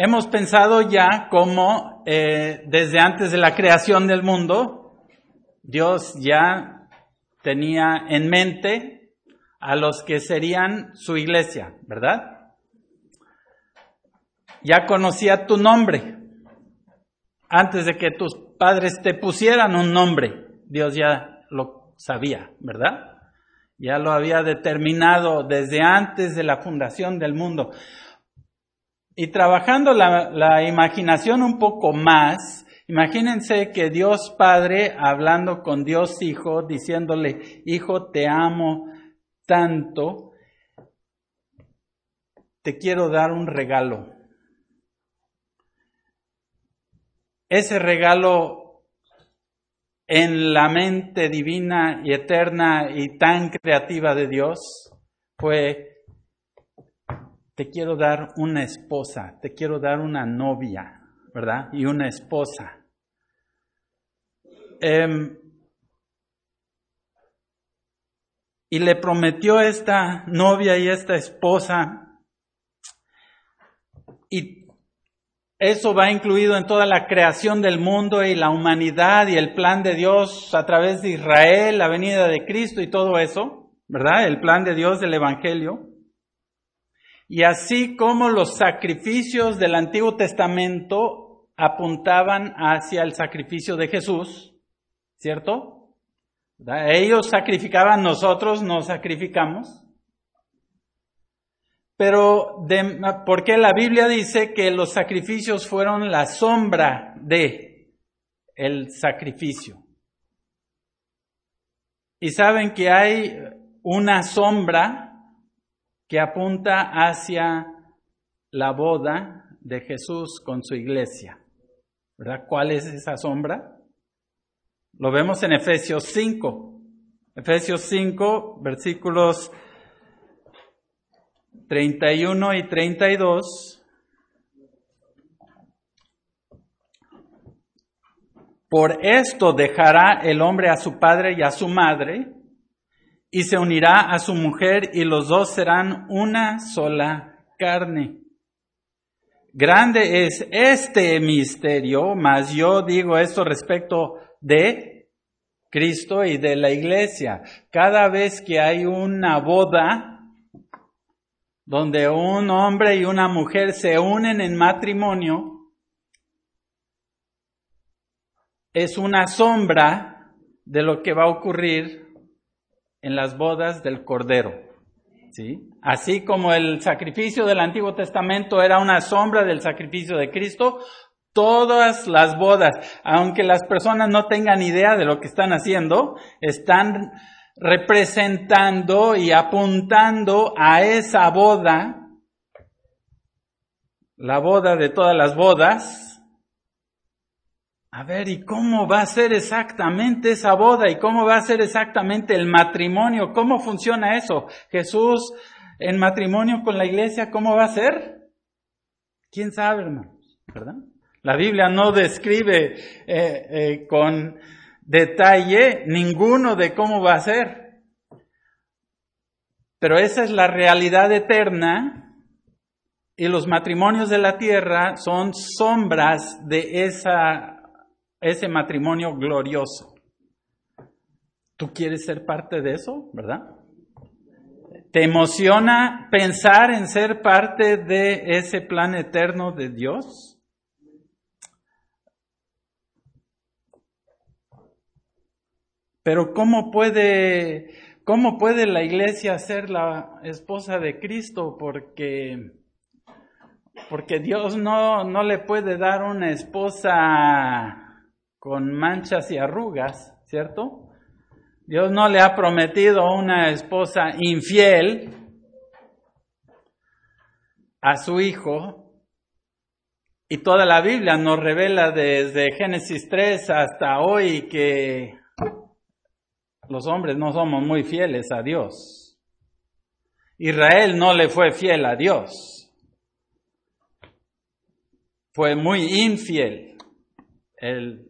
Hemos pensado ya cómo eh, desde antes de la creación del mundo, Dios ya tenía en mente a los que serían su iglesia, ¿verdad? Ya conocía tu nombre. Antes de que tus padres te pusieran un nombre, Dios ya lo sabía, ¿verdad? Ya lo había determinado desde antes de la fundación del mundo. Y trabajando la, imaginación un poco más, imagínense que Dios Padre hablando con Dios Hijo, diciéndole, Hijo, te amo tanto, te quiero dar un regalo. Ese regalo en la mente divina y eterna y tan creativa de Dios fue, te quiero dar una esposa, te quiero dar una novia, ¿verdad? Y una esposa. Eh, y le prometió esta novia y esta esposa y eso va incluido en toda la creación del mundo y la humanidad y el plan de Dios a través de Israel, la venida de Cristo y todo eso, ¿verdad? El plan de Dios del Evangelio. Y así como los sacrificios del Antiguo Testamento apuntaban hacia el sacrificio de Jesús, ¿cierto? Ellos sacrificaban, nosotros nos sacrificamos. Pero, de, ¿por la Biblia dice que los sacrificios fueron la sombra de el sacrificio? Y saben que hay una sombra que apunta hacia la boda de Jesús con su iglesia. ¿Cuál es esa sombra? Lo vemos en Efesios 5. Efesios 5, versículos 31 y 32. Por esto dejará el hombre a su padre y a su madre, y se unirá a su mujer, y los dos serán una sola carne. Grande es este misterio, mas yo digo esto respecto de Cristo y de la iglesia. Cada vez que hay una boda, donde un hombre y una mujer se unen en matrimonio, es una sombra de lo que va a ocurrir en las bodas del Cordero. ¿sí? Así como el sacrificio del Antiguo Testamento era una sombra del sacrificio de Cristo, todas las bodas, aunque las personas no tengan idea de lo que están haciendo, están representando y apuntando a esa boda, la boda de todas las bodas. A ver, ¿y cómo va a ser exactamente esa boda? ¿Y cómo va a ser exactamente el matrimonio? ¿Cómo funciona eso? Jesús en matrimonio con la iglesia, ¿cómo va a ser? ¿Quién sabe, hermanos? ¿Verdad? La Biblia no describe eh, eh, con detalle ninguno de cómo va a ser. Pero esa es la realidad eterna y los matrimonios de la tierra son sombras de esa, ese matrimonio glorioso. ¿Tú quieres ser parte de eso, verdad? ¿Te emociona pensar en ser parte de ese plan eterno de Dios? Pero ¿cómo puede, cómo puede la iglesia ser la esposa de Cristo? Porque, porque Dios no, no le puede dar una esposa con manchas y arrugas, ¿cierto? Dios no le ha prometido una esposa infiel a su hijo. Y toda la Biblia nos revela desde Génesis 3 hasta hoy que los hombres no somos muy fieles a Dios. Israel no le fue fiel a Dios. Fue muy infiel. El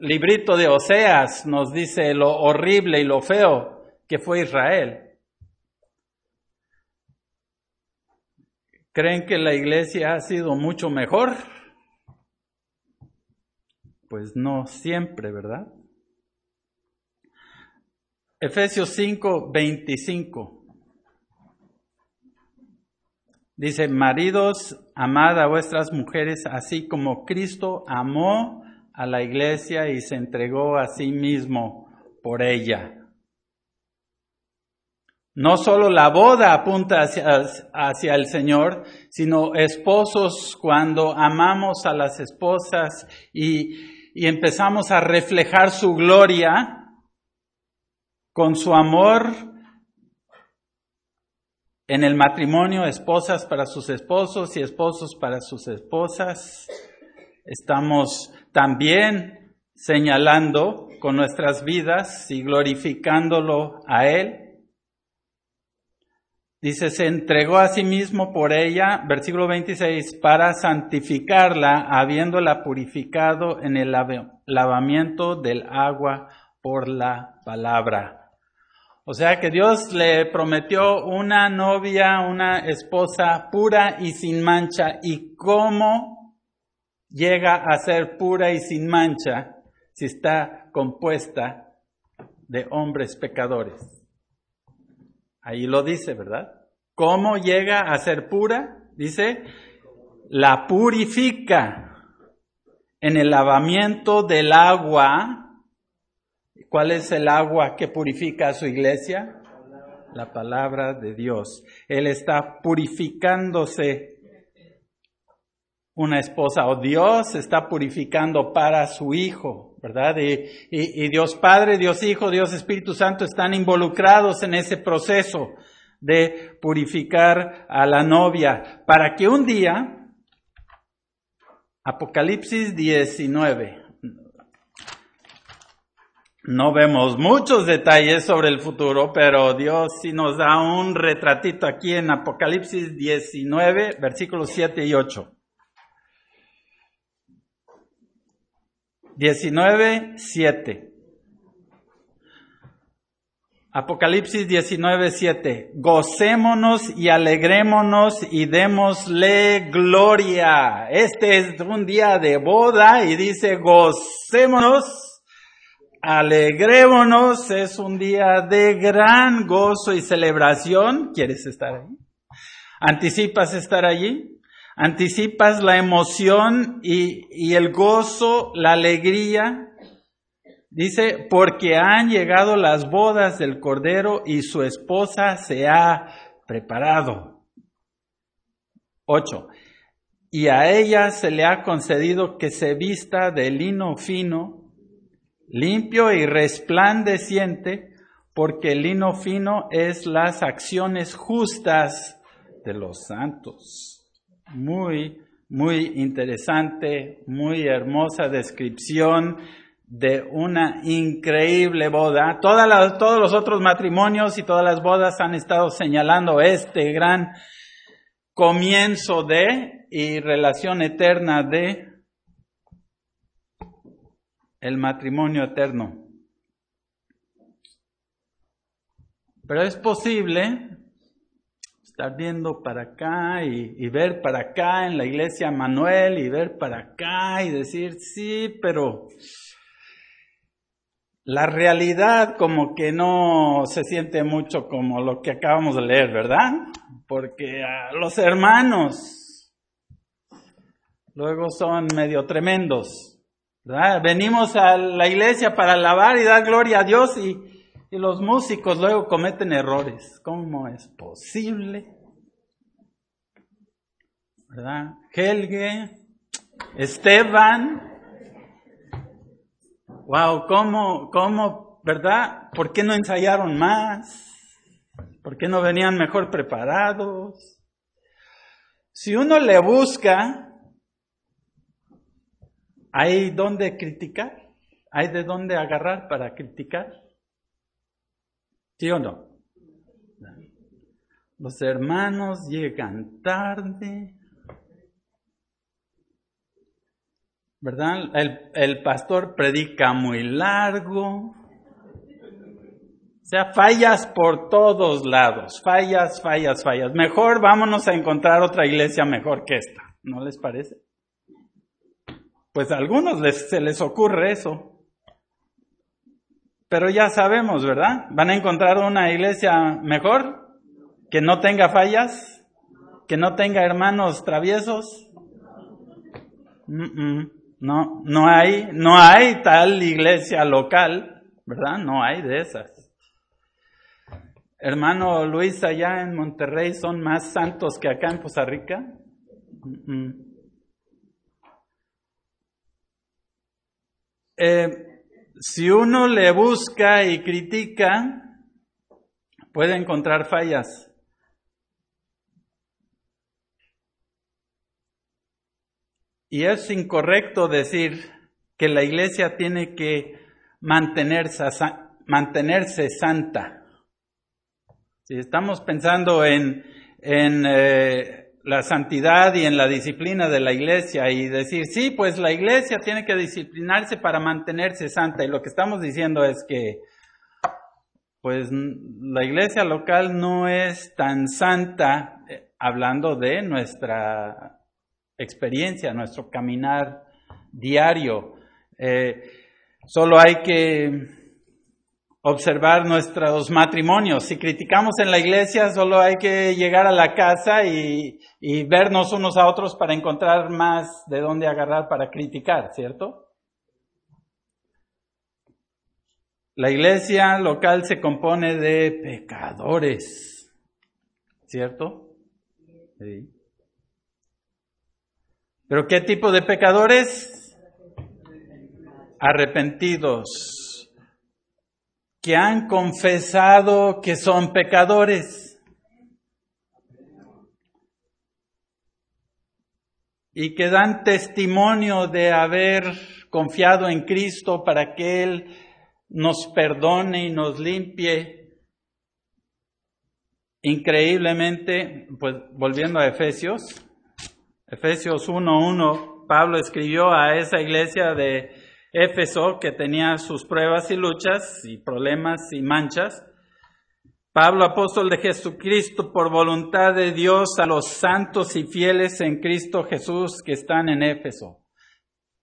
librito de Oseas nos dice lo horrible y lo feo que fue Israel. ¿Creen que la iglesia ha sido mucho mejor? Pues no siempre, ¿verdad? Efesios 5, 25. Dice, maridos, amad a vuestras mujeres así como Cristo amó a la iglesia y se entregó a sí mismo por ella. No solo la boda apunta hacia, hacia, el Señor, sino esposos cuando amamos a las esposas y, y empezamos a reflejar su gloria con su amor en el matrimonio, esposas para sus esposos y esposos para sus esposas. Estamos también señalando con nuestras vidas y glorificándolo a Él. Dice, se entregó a sí mismo por ella, versículo 26, para santificarla, habiéndola purificado en el lavamiento del agua por la palabra. O sea que Dios le prometió una novia, una esposa pura y sin mancha. ¿Y cómo llega a ser pura y sin mancha si está compuesta de hombres pecadores? Ahí lo dice, ¿verdad? ¿Cómo llega a ser pura? Dice, la purifica en el lavamiento del agua ¿Cuál es el agua que purifica a su iglesia? La palabra de Dios. Él está purificándose una esposa o Dios está purificando para su hijo, ¿verdad? Y, Dios Padre, Dios Hijo, Dios Espíritu Santo están involucrados en ese proceso de purificar a la novia para que un día, Apocalipsis 19, no vemos muchos detalles sobre el futuro, pero Dios sí nos da un retratito aquí en Apocalipsis 19, versículos 7 y 8. 19, 7. Apocalipsis 19, 7. Gocémonos y alegrémonos y démosle gloria. Este es un día de boda y dice gocémonos Alegrémonos, es un día de gran gozo y celebración. ¿Quieres estar ahí? ¿Anticipas estar allí? ¿Anticipas la emoción y, el gozo, la alegría? Dice, porque han llegado las bodas del Cordero y su esposa se ha preparado. Ocho. Y a ella se le ha concedido que se vista de lino fino limpio y resplandeciente, porque el lino fino es las acciones justas de los santos. Muy, muy interesante, muy hermosa descripción de una increíble boda. todos los otros matrimonios y todas las bodas han estado señalando este gran comienzo de y relación eterna de el matrimonio eterno. Pero es posible estar viendo para acá y, ver para acá en la iglesia Manuel y ver para acá y decir, sí, pero la realidad como que no se siente mucho como lo que acabamos de leer, ¿verdad? Porque los hermanos luego son medio tremendos. Venimos a la iglesia para alabar y dar gloria a Dios y, y los músicos luego cometen errores. ¿Cómo es posible? ¿Verdad? Helge, Esteban. Wow, ¿cómo, cómo, verdad? ¿Por qué no ensayaron más? ¿Por qué no venían mejor preparados? Si uno le busca, ¿Hay dónde criticar? ¿Hay de dónde agarrar para criticar? ¿Sí o no? Los hermanos llegan tarde. ¿Verdad? El, el pastor predica muy largo. O sea, fallas por todos lados, fallas, fallas, fallas. Mejor vámonos a encontrar otra iglesia mejor que esta, ¿no les parece? Pues a algunos les, se les ocurre eso. Pero ya sabemos, ¿verdad? ¿Van a encontrar una iglesia mejor? Que no tenga fallas, que no tenga hermanos traviesos. No, no hay, no hay tal iglesia local, ¿verdad? No hay de esas. Hermano Luis, allá en Monterrey son más santos que acá en Costa Rica. Si uno le busca y critica, puede encontrar fallas. Y es incorrecto decir que la iglesia tiene que mantenerse, santa. Si estamos pensando en, eh, la santidad y en la disciplina de la iglesia y decir, sí, pues la iglesia tiene que disciplinarse para mantenerse santa. Y lo que estamos diciendo es que, pues la iglesia local no es tan santa, eh, hablando de nuestra experiencia, nuestro caminar diario. Eh, solo hay que observar nuestros matrimonios. Si criticamos en la iglesia, solo hay que llegar a la casa y, vernos unos a otros para encontrar más de dónde agarrar para criticar, ¿cierto? La iglesia local se compone de pecadores, ¿cierto? Sí. ¿Pero qué tipo de pecadores? Arrepentidos que han confesado que son pecadores y que dan testimonio de haber confiado en Cristo para que Él nos perdone y nos limpie. Increíblemente, pues volviendo a Efesios, Efesios 1.1, Pablo escribió a esa iglesia de Éfeso, que tenía sus pruebas y luchas y problemas y manchas. Pablo, apóstol de Jesucristo, por voluntad de Dios, a los santos y fieles en Cristo Jesús que están en Éfeso.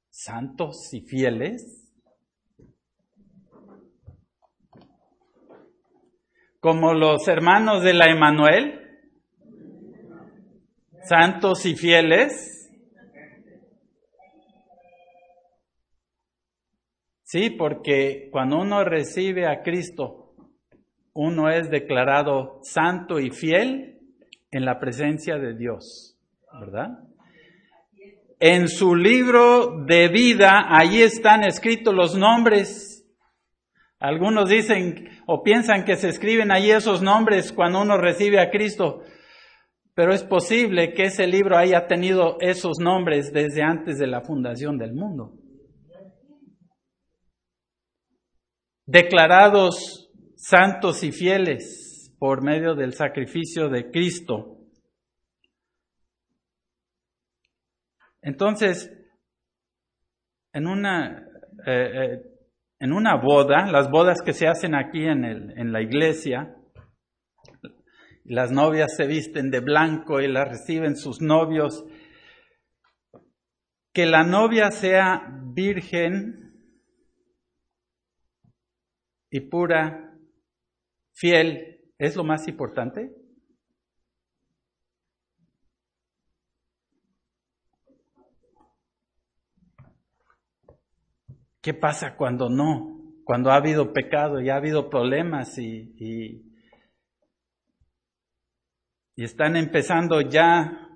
¿Santos y fieles? Como los hermanos de la Emanuel, santos y fieles. Sí, porque cuando uno recibe a Cristo, uno es declarado santo y fiel en la presencia de Dios, ¿verdad? En su libro de vida, allí están escritos los nombres. Algunos dicen o piensan que se escriben allí esos nombres cuando uno recibe a Cristo, pero es posible que ese libro haya tenido esos nombres desde antes de la fundación del mundo. Declarados santos y fieles por medio del sacrificio de Cristo. Entonces, en una, eh, eh, en una boda, las bodas que se hacen aquí en, el, en la iglesia, las novias se visten de blanco y las reciben sus novios, que la novia sea virgen y pura, fiel, es lo más importante? ¿Qué pasa cuando no? Cuando ha habido pecado y ha habido problemas y, y, están empezando ya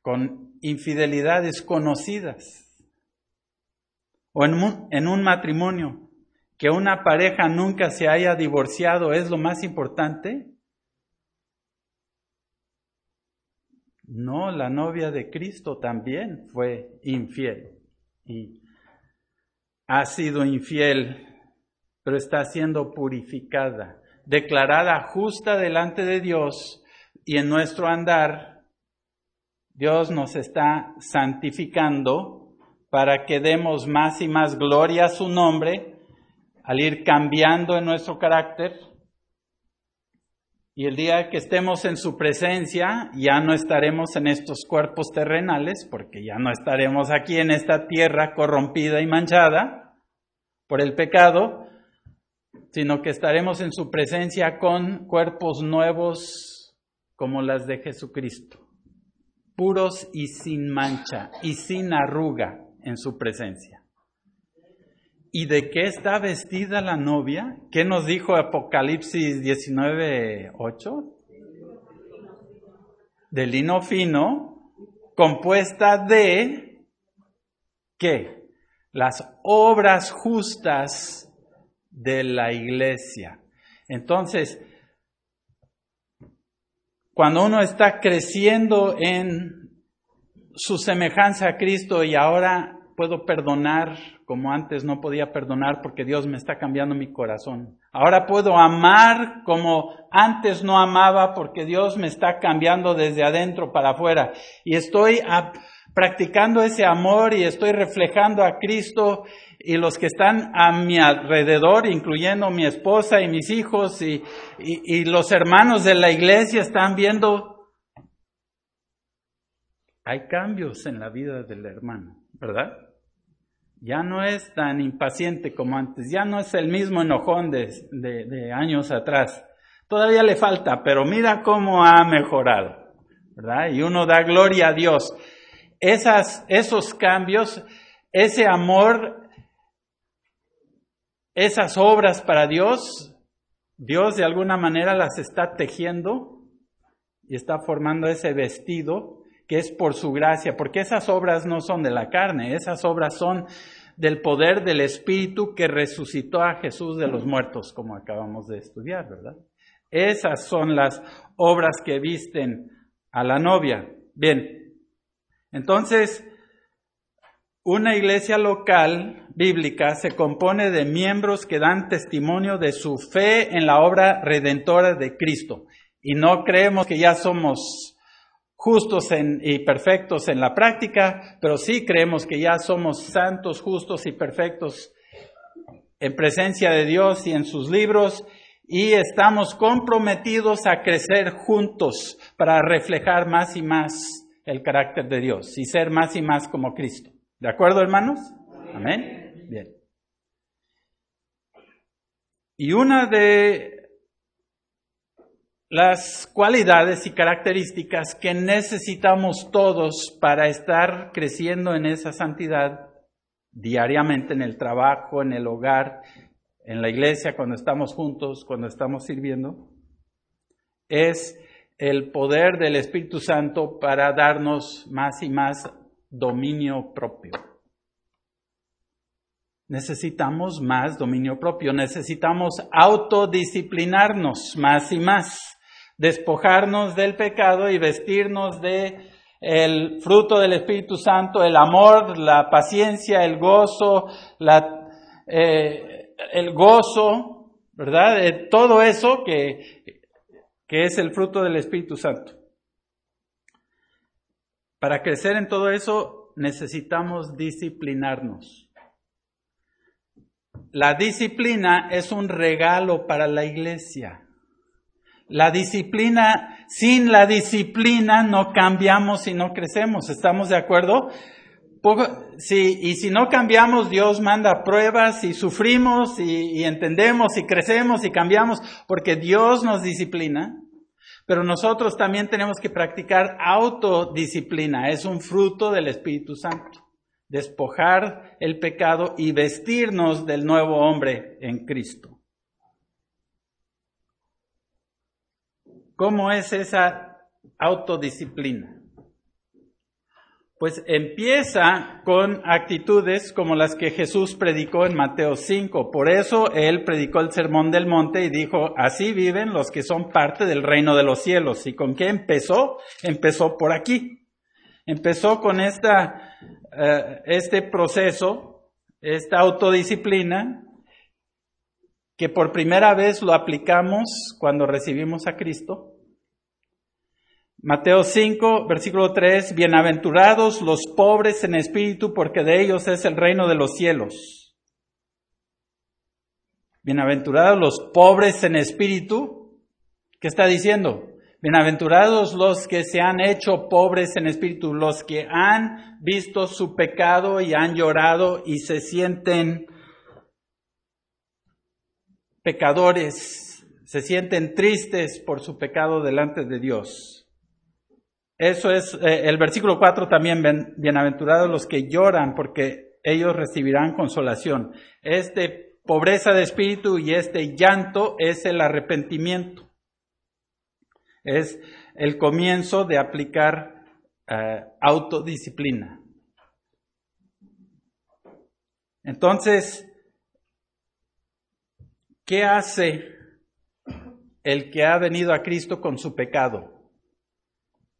con infidelidades conocidas o en en un matrimonio que una pareja nunca se haya divorciado es lo más importante? No, la novia de Cristo también fue infiel y ha sido infiel, pero está siendo purificada, declarada justa delante de Dios y en nuestro andar Dios nos está santificando para que demos más y más gloria a su nombre al ir cambiando en nuestro carácter Y el día que estemos en su presencia, ya no estaremos en estos cuerpos terrenales, porque ya no estaremos aquí en esta tierra corrompida y manchada por el pecado, sino que estaremos en su presencia con cuerpos nuevos como las de Jesucristo, puros y sin mancha y sin arruga en su presencia. ¿Y de qué está vestida la novia? ¿Qué nos dijo Apocalipsis 19:8? De lino fino, compuesta de ¿qué? Las obras justas de la iglesia. Entonces, cuando uno está creciendo en su semejanza a Cristo y ahora puedo perdonar como antes no podía perdonar porque Dios me está cambiando mi corazón. Ahora puedo amar como antes no amaba porque Dios me está cambiando desde adentro para afuera. Y estoy practicando ese amor y estoy reflejando a Cristo y los que están a mi alrededor, incluyendo mi esposa y mis hijos y, los hermanos de la iglesia están viendo, hay cambios en la vida del hermano, ¿verdad? Ya no es tan impaciente como antes, ya no es el mismo enojón de, años atrás. Todavía le falta, pero mira cómo ha mejorado, ¿verdad? Y uno da gloria a Dios. Esas, esos cambios, ese amor, esas obras para Dios, Dios de alguna manera las está tejiendo y está formando ese vestido que es por su gracia, porque esas obras no son de la carne, esas obras son del poder del Espíritu que resucitó a Jesús de los muertos, como acabamos de estudiar, ¿verdad? Esas son las obras que visten a la novia. Bien, entonces, una iglesia local bíblica se compone de miembros que dan testimonio de su fe en la obra redentora de Cristo. Y no creemos que ya somos justos y perfectos en la práctica, pero sí creemos que ya somos santos, justos y perfectos en presencia de Dios y en sus libros y estamos comprometidos a crecer juntos para reflejar más y más el carácter de Dios y ser más y más como Cristo. ¿De acuerdo, hermanos? Amén. Bien. Y una de las cualidades y características que necesitamos todos para estar creciendo en esa santidad diariamente en el trabajo, en el hogar, en la iglesia, cuando estamos juntos, cuando estamos sirviendo, es el poder del Espíritu Santo para darnos más y más dominio propio. Necesitamos más dominio propio, necesitamos autodisciplinarnos más y más despojarnos del pecado y vestirnos de el fruto del Espíritu Santo, el amor, la paciencia, el gozo, la, eh, el gozo, ¿verdad? De todo eso que, que es el fruto del Espíritu Santo. Para crecer en todo eso necesitamos disciplinarnos. La disciplina es un regalo para la iglesia. La disciplina, sin la disciplina no cambiamos y no crecemos. ¿Estamos de acuerdo? y si no cambiamos, Dios manda pruebas y sufrimos y, y entendemos y crecemos y cambiamos porque Dios nos disciplina. Pero nosotros también tenemos que practicar autodisciplina. Es un fruto del Espíritu Santo. Despojar el pecado y vestirnos del nuevo hombre en Cristo. ¿Cómo es esa autodisciplina? Pues empieza con actitudes como las que Jesús predicó en Mateo 5. Por eso él predicó el sermón del monte y dijo, así viven los que son parte del reino de los cielos. ¿Y con qué empezó? Empezó por aquí. Empezó con esta, eh, este proceso, esta autodisciplina, que por primera vez lo aplicamos cuando recibimos a Cristo Mateo 5, versículo 3, bienaventurados los pobres en espíritu, porque de ellos es el reino de los cielos. Bienaventurados los pobres en espíritu, ¿Qué está diciendo? Bienaventurados los que se han hecho pobres en espíritu, los que han visto su pecado y han llorado y se sienten pecadores, se sienten tristes por su pecado delante de Dios. Eso es eh, el versículo 4 también, bienaventurados los que lloran porque ellos recibirán consolación. Este pobreza de espíritu y este llanto es el arrepentimiento. Es el comienzo de aplicar eh, autodisciplina. Entonces, ¿qué hace el que ha venido a Cristo con su pecado?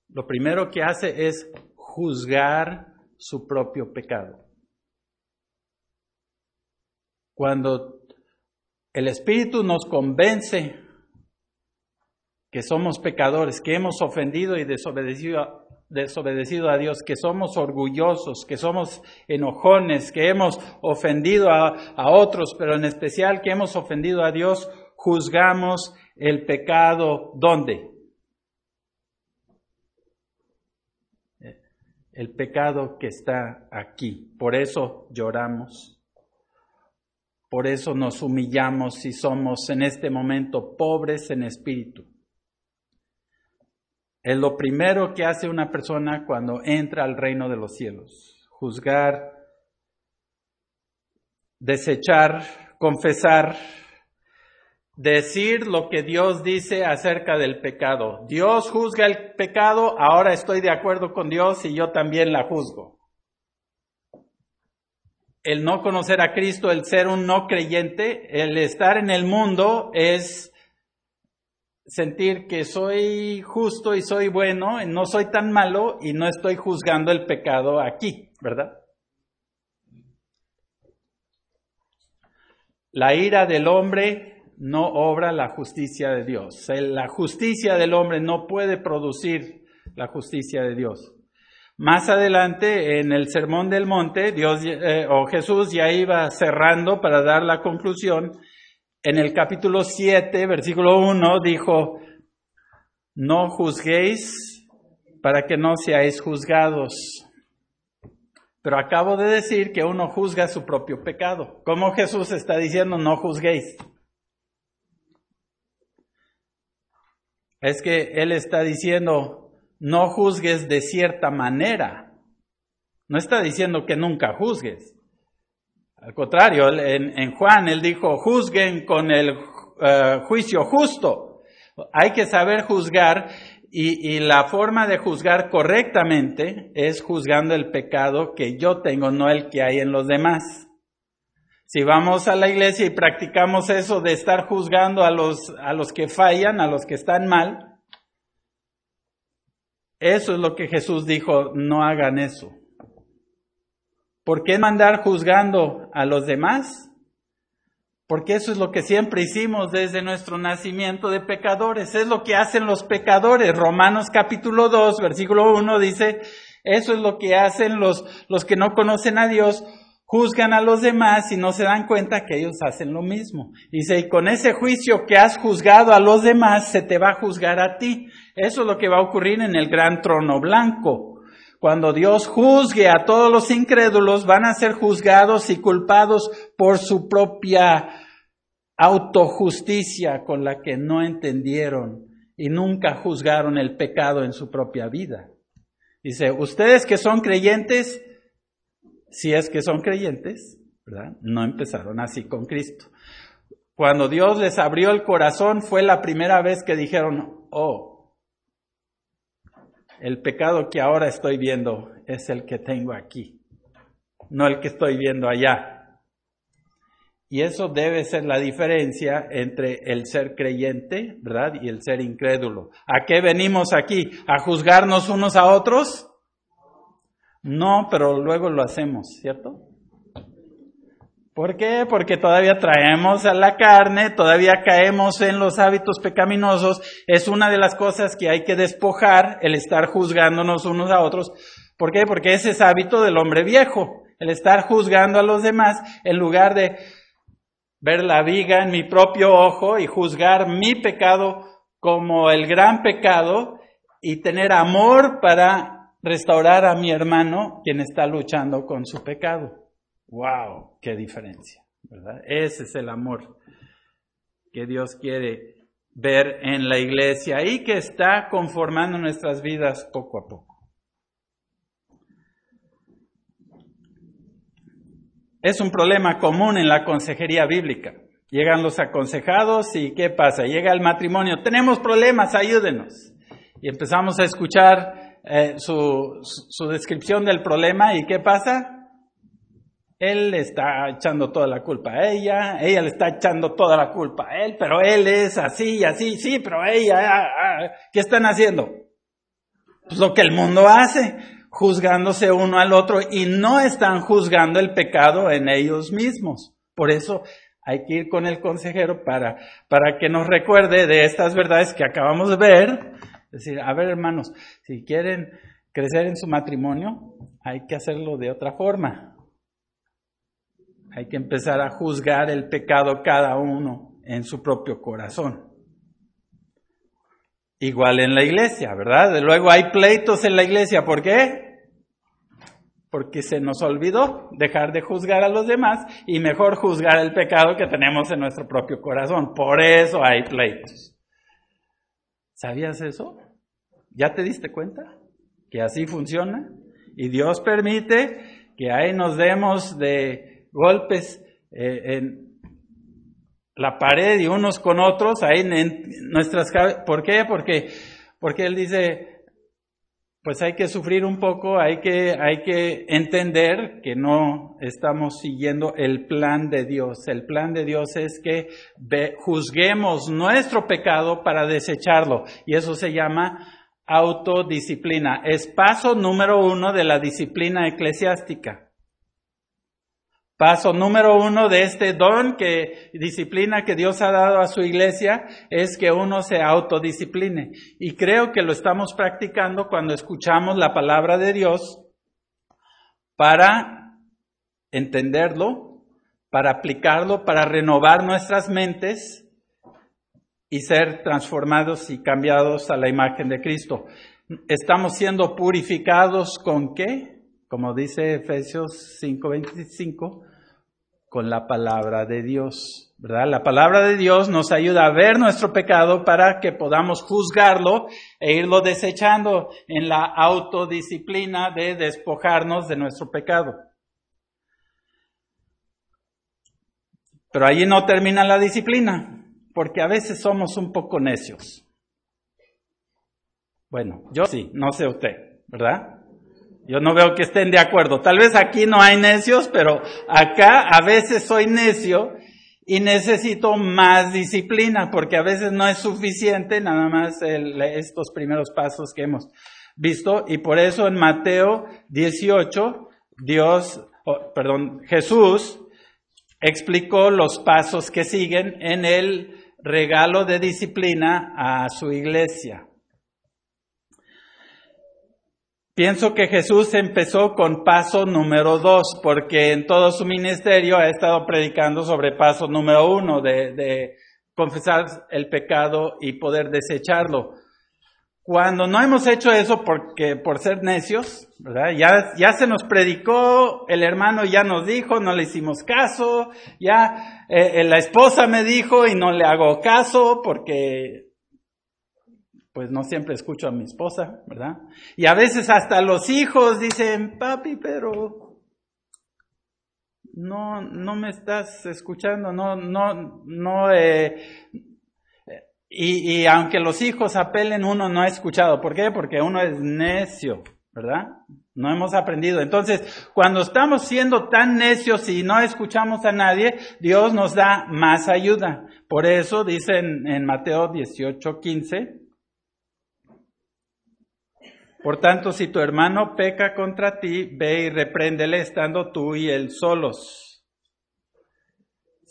Lo primero que hace es juzgar su propio pecado. Cuando el Espíritu nos convence que somos pecadores, que hemos ofendido y desobedecido, desobedecido a Dios, que somos orgullosos, que somos enojones, que hemos ofendido a, a otros, pero en especial que hemos ofendido a Dios, juzgamos el pecado ¿dónde? El pecado que está aquí. Por eso lloramos. Por eso nos humillamos si somos en este momento pobres en espíritu. Es lo primero que hace una persona cuando entra al reino de los cielos. Juzgar, desechar, confesar, decir lo que Dios dice acerca del pecado. Dios juzga el pecado, ahora estoy de acuerdo con Dios y yo también la juzgo el no conocer a Cristo, el ser un no creyente, el estar en el mundo es sentir que soy justo y soy bueno, no soy tan malo y no estoy juzgando el pecado aquí, ¿verdad? La ira del hombre no obra la justicia de Dios. La justicia del hombre no puede producir la justicia de Dios. Más adelante, en el Sermón del Monte, Dios eh, o Jesús ya iba cerrando para dar la conclusión. En el capítulo 7, versículo 1, dijo, no juzguéis para que no seáis juzgados. Pero acabo de decir que uno juzga su propio pecado. ¿Cómo Jesús está diciendo no juzguéis? Es que Él está diciendo, no juzgues de cierta manera. No está diciendo que nunca juzgues. Al contrario, en, Juan él dijo, juzguen con el eh, juicio justo. Hay que saber juzgar y, y, la forma de juzgar correctamente es juzgando el pecado que yo tengo, no el que hay en los demás. Si vamos a la iglesia y practicamos eso de estar juzgando a los, a los que fallan, a los que están mal, eso es lo que Jesús dijo, no hagan eso. ¿Por qué mandar juzgando a los demás? Porque eso es lo que siempre hicimos desde nuestro nacimiento de pecadores. Es lo que hacen los pecadores. Romanos capítulo 2, versículo 1 dice, eso es lo que hacen los, los que no conocen a Dios juzgan a los demás y no se dan cuenta que ellos hacen lo mismo. Dice, y con ese juicio que has juzgado a los demás, se te va a juzgar a ti. Eso es lo que va a ocurrir en el gran trono blanco. Cuando Dios juzgue a todos los incrédulos, van a ser juzgados y culpados por su propia autojusticia con la que no entendieron y nunca juzgaron el pecado en su propia vida. Dice, ustedes que son creyentes, si es que son creyentes, ¿verdad? No empezaron así con Cristo. Cuando Dios les abrió el corazón fue la primera vez que dijeron, oh, el pecado que ahora estoy viendo es el que tengo aquí, no el que estoy viendo allá. Y eso debe ser la diferencia entre el ser creyente, ¿verdad? Y el ser incrédulo. ¿A qué venimos aquí? ¿A juzgarnos unos a otros? No, pero luego lo hacemos, ¿cierto? ¿Por qué? Porque todavía traemos a la carne, todavía caemos en los hábitos pecaminosos. Es una de las cosas que hay que despojar, el estar juzgándonos unos a otros. ¿Por qué? Porque ese es hábito del hombre viejo, el estar juzgando a los demás en lugar de ver la viga en mi propio ojo y juzgar mi pecado como el gran pecado y tener amor para restaurar a mi hermano quien está luchando con su pecado. ¡Wow! ¡Qué diferencia! ¿verdad? Ese es el amor que Dios quiere ver en la iglesia y que está conformando nuestras vidas poco a poco. Es un problema común en la consejería bíblica. Llegan los aconsejados y ¿qué pasa? Llega el matrimonio, tenemos problemas, ayúdenos. Y empezamos a escuchar eh, su, su descripción del problema y ¿qué pasa? Él está echando toda la culpa a ella, ella le está echando toda la culpa a él, pero él es así así, sí, pero ella, ah, ah, ¿qué están haciendo? Pues lo que el mundo hace, juzgándose uno al otro y no están juzgando el pecado en ellos mismos. Por eso hay que ir con el consejero para, para que nos recuerde de estas verdades que acabamos de ver. Es decir, a ver hermanos, si quieren crecer en su matrimonio, hay que hacerlo de otra forma. Hay que empezar a juzgar el pecado cada uno en su propio corazón. Igual en la iglesia, ¿verdad? Luego hay pleitos en la iglesia. ¿Por qué? Porque se nos olvidó dejar de juzgar a los demás y mejor juzgar el pecado que tenemos en nuestro propio corazón. Por eso hay pleitos. ¿Sabías eso? ¿Ya te diste cuenta? Que así funciona. Y Dios permite que ahí nos demos de golpes eh, en la pared y unos con otros, ahí en nuestras ¿Por qué? Porque, porque él dice, pues hay que sufrir un poco, hay que, hay que entender que no estamos siguiendo el plan de Dios. El plan de Dios es que juzguemos nuestro pecado para desecharlo. Y eso se llama autodisciplina. Es paso número uno de la disciplina eclesiástica. Paso número uno de este don que disciplina que Dios ha dado a su iglesia es que uno se autodiscipline. Y creo que lo estamos practicando cuando escuchamos la palabra de Dios para entenderlo, para aplicarlo, para renovar nuestras mentes y ser transformados y cambiados a la imagen de Cristo. Estamos siendo purificados con qué? Como dice Efesios 5:25, con la palabra de Dios, ¿verdad? La palabra de Dios nos ayuda a ver nuestro pecado para que podamos juzgarlo e irlo desechando en la autodisciplina de despojarnos de nuestro pecado. Pero allí no termina la disciplina, porque a veces somos un poco necios. Bueno, yo sí, no sé usted, ¿verdad? Yo no veo que estén de acuerdo. Tal vez aquí no hay necios, pero acá a veces soy necio y necesito más disciplina porque a veces no es suficiente nada más estos primeros pasos que hemos visto y por eso en Mateo 18 Dios, perdón, Jesús explicó los pasos que siguen en el regalo de disciplina a su iglesia. Pienso que Jesús empezó con paso número dos, porque en todo su ministerio ha estado predicando sobre paso número uno, de, confesar el pecado y poder desecharlo. Cuando no hemos hecho eso porque por ser necios. Ya, ya se nos predicó, el hermano ya nos dijo, no le hicimos caso, ya eh, la esposa me dijo y no le hago caso porque pues no siempre escucho a mi esposa, ¿verdad? Y a veces hasta los hijos dicen, papi, pero no, no me estás escuchando, no, no, no, eh, y, y aunque los hijos apelen, uno no ha escuchado. ¿Por qué? Porque uno es necio, ¿verdad? No hemos aprendido. Entonces, cuando estamos siendo tan necios y no escuchamos a nadie, Dios nos da más ayuda. Por eso dice en, en Mateo 18, 15, por tanto, si tu hermano peca contra ti, ve y repréndele estando tú y él solos.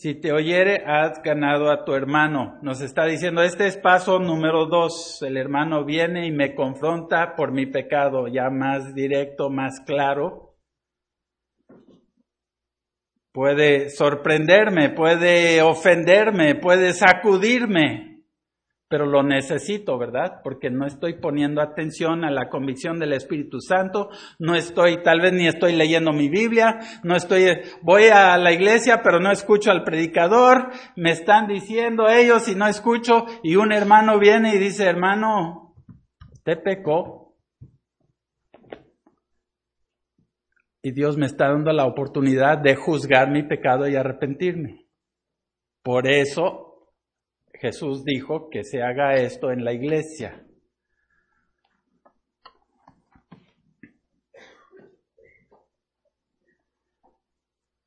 Si te oyere, has ganado a tu hermano. Nos está diciendo, este es paso número dos. El hermano viene y me confronta por mi pecado, ya más directo, más claro. Puede sorprenderme, puede ofenderme, puede sacudirme, pero lo necesito, ¿verdad? Porque no estoy poniendo atención a la convicción del Espíritu Santo, no estoy, tal vez ni estoy leyendo mi Biblia, no estoy, voy a la iglesia, pero no escucho al predicador, me están diciendo ellos y no escucho, y un hermano viene y dice, hermano, usted pecó. Y Dios me está dando la oportunidad de juzgar mi pecado y arrepentirme. Por eso Jesús dijo que se haga esto en la iglesia.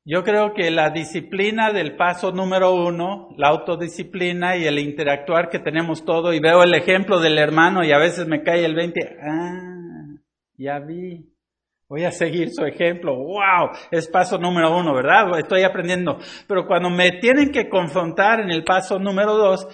Yo creo que la disciplina del paso número uno, la autodisciplina y el interactuar que tenemos todo, y veo el ejemplo del hermano y a veces me cae el 20, ah, ya vi, voy a seguir su ejemplo, wow, es paso número uno, ¿verdad? Estoy aprendiendo. Pero cuando me tienen que confrontar en el paso número dos,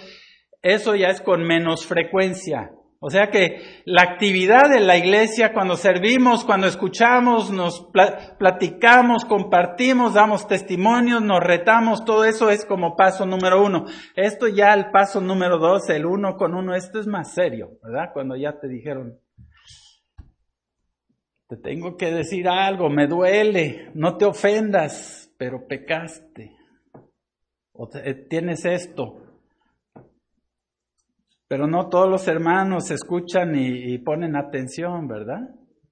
eso ya es con menos frecuencia. O sea que la actividad de la iglesia, cuando servimos, cuando escuchamos, nos platicamos, compartimos, damos testimonios, nos retamos, todo eso es como paso número uno. Esto ya el paso número dos, el uno con uno, esto es más serio, ¿verdad? Cuando ya te dijeron, te tengo que decir algo, me duele, no te ofendas, pero pecaste. O tienes esto, pero no todos los hermanos escuchan y, ponen atención, ¿verdad?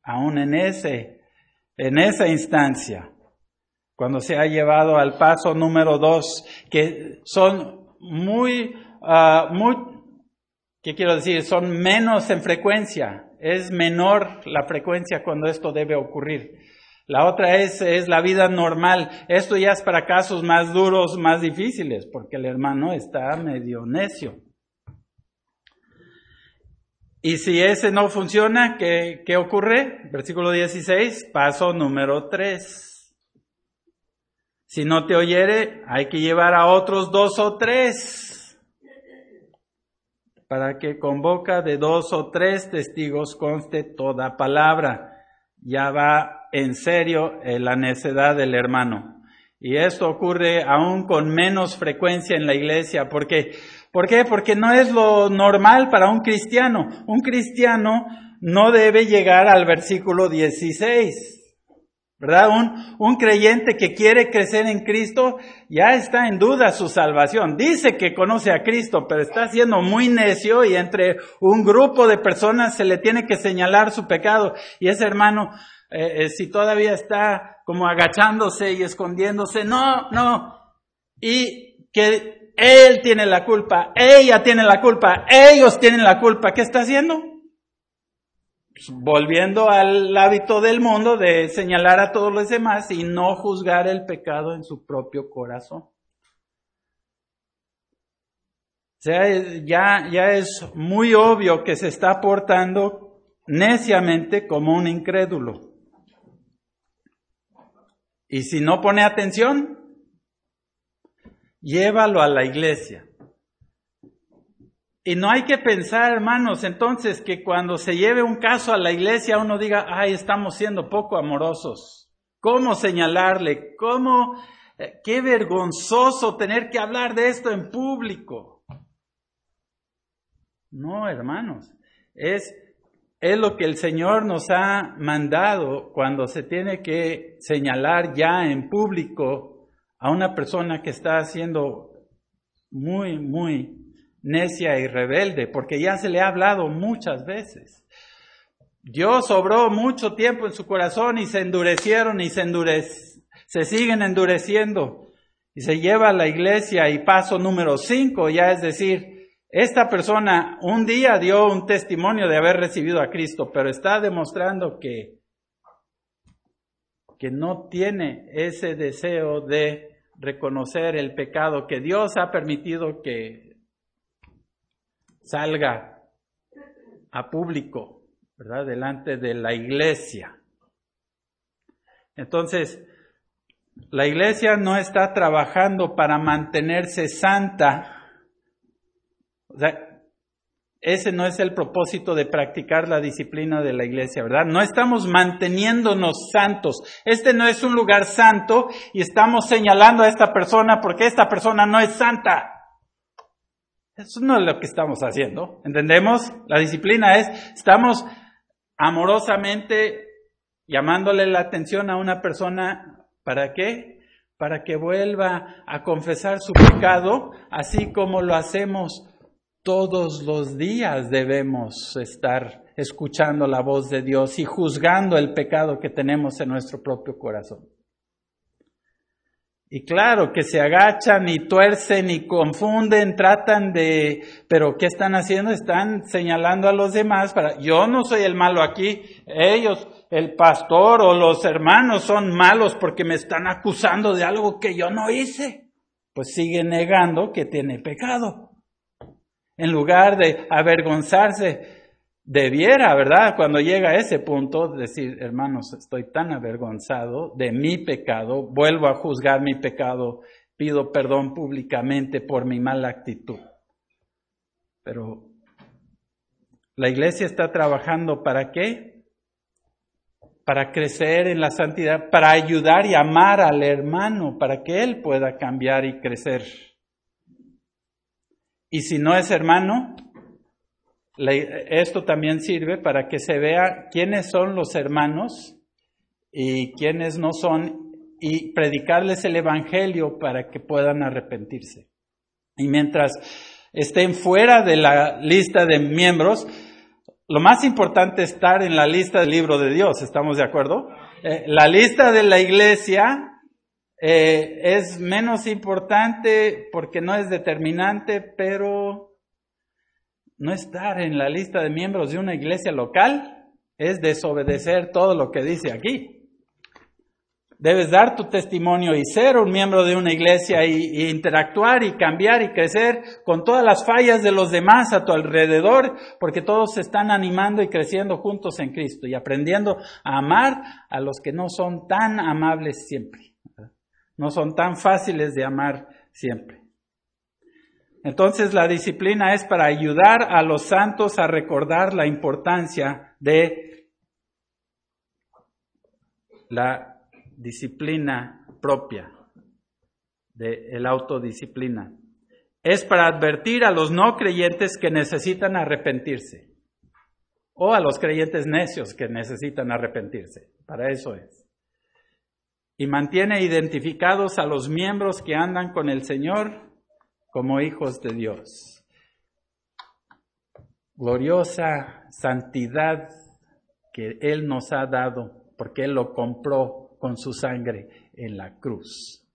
Aún en ese, en esa instancia, cuando se ha llevado al paso número dos, que son muy, uh, muy, ¿qué quiero decir? Son menos en frecuencia. Es menor la frecuencia cuando esto debe ocurrir. La otra es, es la vida normal. Esto ya es para casos más duros, más difíciles, porque el hermano está medio necio. Y si ese no funciona, ¿qué, ¿qué, ocurre? Versículo 16, paso número 3. Si no te oyere, hay que llevar a otros dos o tres para que con boca de dos o tres testigos conste toda palabra. Ya va en serio la necedad del hermano. Y esto ocurre aún con menos frecuencia en la iglesia, porque ¿Por qué? Porque no es lo normal para un cristiano. Un cristiano no debe llegar al versículo 16. ¿Verdad? Un, creyente que quiere crecer en Cristo ya está en duda su salvación. Dice que conoce a Cristo, pero está siendo muy necio y entre un grupo de personas se le tiene que señalar su pecado. Y ese hermano, eh, eh, si todavía está como agachándose y escondiéndose, no, no. Y que él tiene la culpa, ella tiene la culpa, ellos tienen la culpa. ¿Qué está haciendo? Pues, volviendo al hábito del mundo de señalar a todos los demás y no juzgar el pecado en su propio corazón. O sea, ya, ya es muy obvio que se está portando neciamente como un incrédulo. Y si no pone atención, llévalo a la iglesia. Y no hay que pensar, hermanos, entonces que cuando se lleve un caso a la iglesia uno diga, ay, estamos siendo poco amorosos. ¿Cómo señalarle? ¿Cómo? Eh, qué vergonzoso tener que hablar de esto en público. No, hermanos, es, es lo que el Señor nos ha mandado cuando se tiene que señalar ya en público a una persona que está siendo muy, muy necia y rebelde, porque ya se le ha hablado muchas veces. Dios sobró mucho tiempo en su corazón y se endurecieron y se endurec se siguen endureciendo. Y se lleva a la iglesia y paso número cinco, ya es decir, esta persona un día dio un testimonio de haber recibido a Cristo, pero está demostrando que, que no tiene ese deseo de reconocer el pecado que Dios ha permitido que salga a público, ¿verdad? Delante de la iglesia. Entonces, la iglesia no está trabajando para mantenerse santa. O sea, ese no es el propósito de practicar la disciplina de la iglesia, ¿verdad? No estamos manteniéndonos santos. Este no es un lugar santo y estamos señalando a esta persona porque esta persona no es santa. Eso no es lo que estamos haciendo. ¿Entendemos? La disciplina es, estamos amorosamente llamándole la atención a una persona, ¿para qué? Para que vuelva a confesar su pecado, así como lo hacemos todos los días debemos estar escuchando la voz de Dios y juzgando el pecado que tenemos en nuestro propio corazón. Y claro que se agachan y tuercen y confunden, tratan de, pero ¿qué están haciendo? Están señalando a los demás para, yo no soy el malo aquí, ellos, el pastor o los hermanos son malos porque me están acusando de algo que yo no hice. Pues sigue negando que tiene pecado. En lugar de avergonzarse, debiera, ¿verdad? Cuando llega a ese punto, decir, hermanos, estoy tan avergonzado de mi pecado, vuelvo a juzgar mi pecado, pido perdón públicamente por mi mala actitud. Pero la iglesia está trabajando para qué? Para crecer en la santidad, para ayudar y amar al hermano, para que él pueda cambiar y crecer. Y si no es hermano, esto también sirve para que se vea quiénes son los hermanos y quiénes no son y predicarles el Evangelio para que puedan arrepentirse. Y mientras estén fuera de la lista de miembros, lo más importante es estar en la lista del libro de Dios, ¿estamos de acuerdo? Eh, la lista de la iglesia eh, es menos importante porque no es determinante, pero no estar en la lista de miembros de una iglesia local es desobedecer todo lo que dice aquí. Debes dar tu testimonio y ser un miembro de una iglesia y, interactuar y cambiar y crecer con todas las fallas de los demás a tu alrededor, porque todos se están animando y creciendo juntos en Cristo y aprendiendo a amar a los que no son tan amables siempre, no son tan fáciles de amar siempre. Entonces la disciplina es para ayudar a los santos a recordar la importancia de la disciplina propia, de la autodisciplina. Es para advertir a los no creyentes que necesitan arrepentirse o a los creyentes necios que necesitan arrepentirse. Para eso es. Y mantiene identificados a los miembros que andan con el Señor como hijos de Dios. Gloriosa santidad que Él nos ha dado, porque Él lo compró con su sangre en la cruz,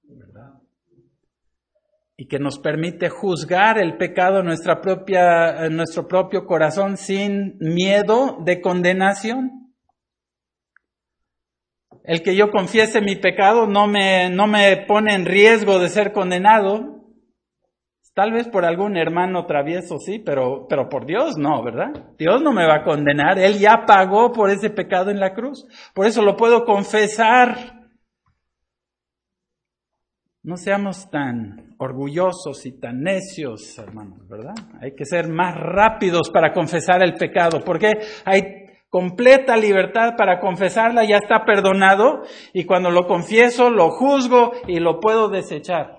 Y que nos permite juzgar el pecado en, nuestra propia, nuestro propio corazón sin miedo de condenación. El que yo confiese mi pecado no me, no me pone en riesgo de ser condenado, Tal vez por algún hermano travieso, sí, pero, pero por Dios no, ¿verdad? Dios no me va a condenar. Él ya pagó por ese pecado en la cruz. Por eso lo puedo confesar. No seamos tan orgullosos y tan necios, hermanos, ¿verdad? Hay que ser más rápidos para confesar el pecado, porque hay completa libertad para confesarla, ya está perdonado, y cuando lo confieso, lo juzgo y lo puedo desechar.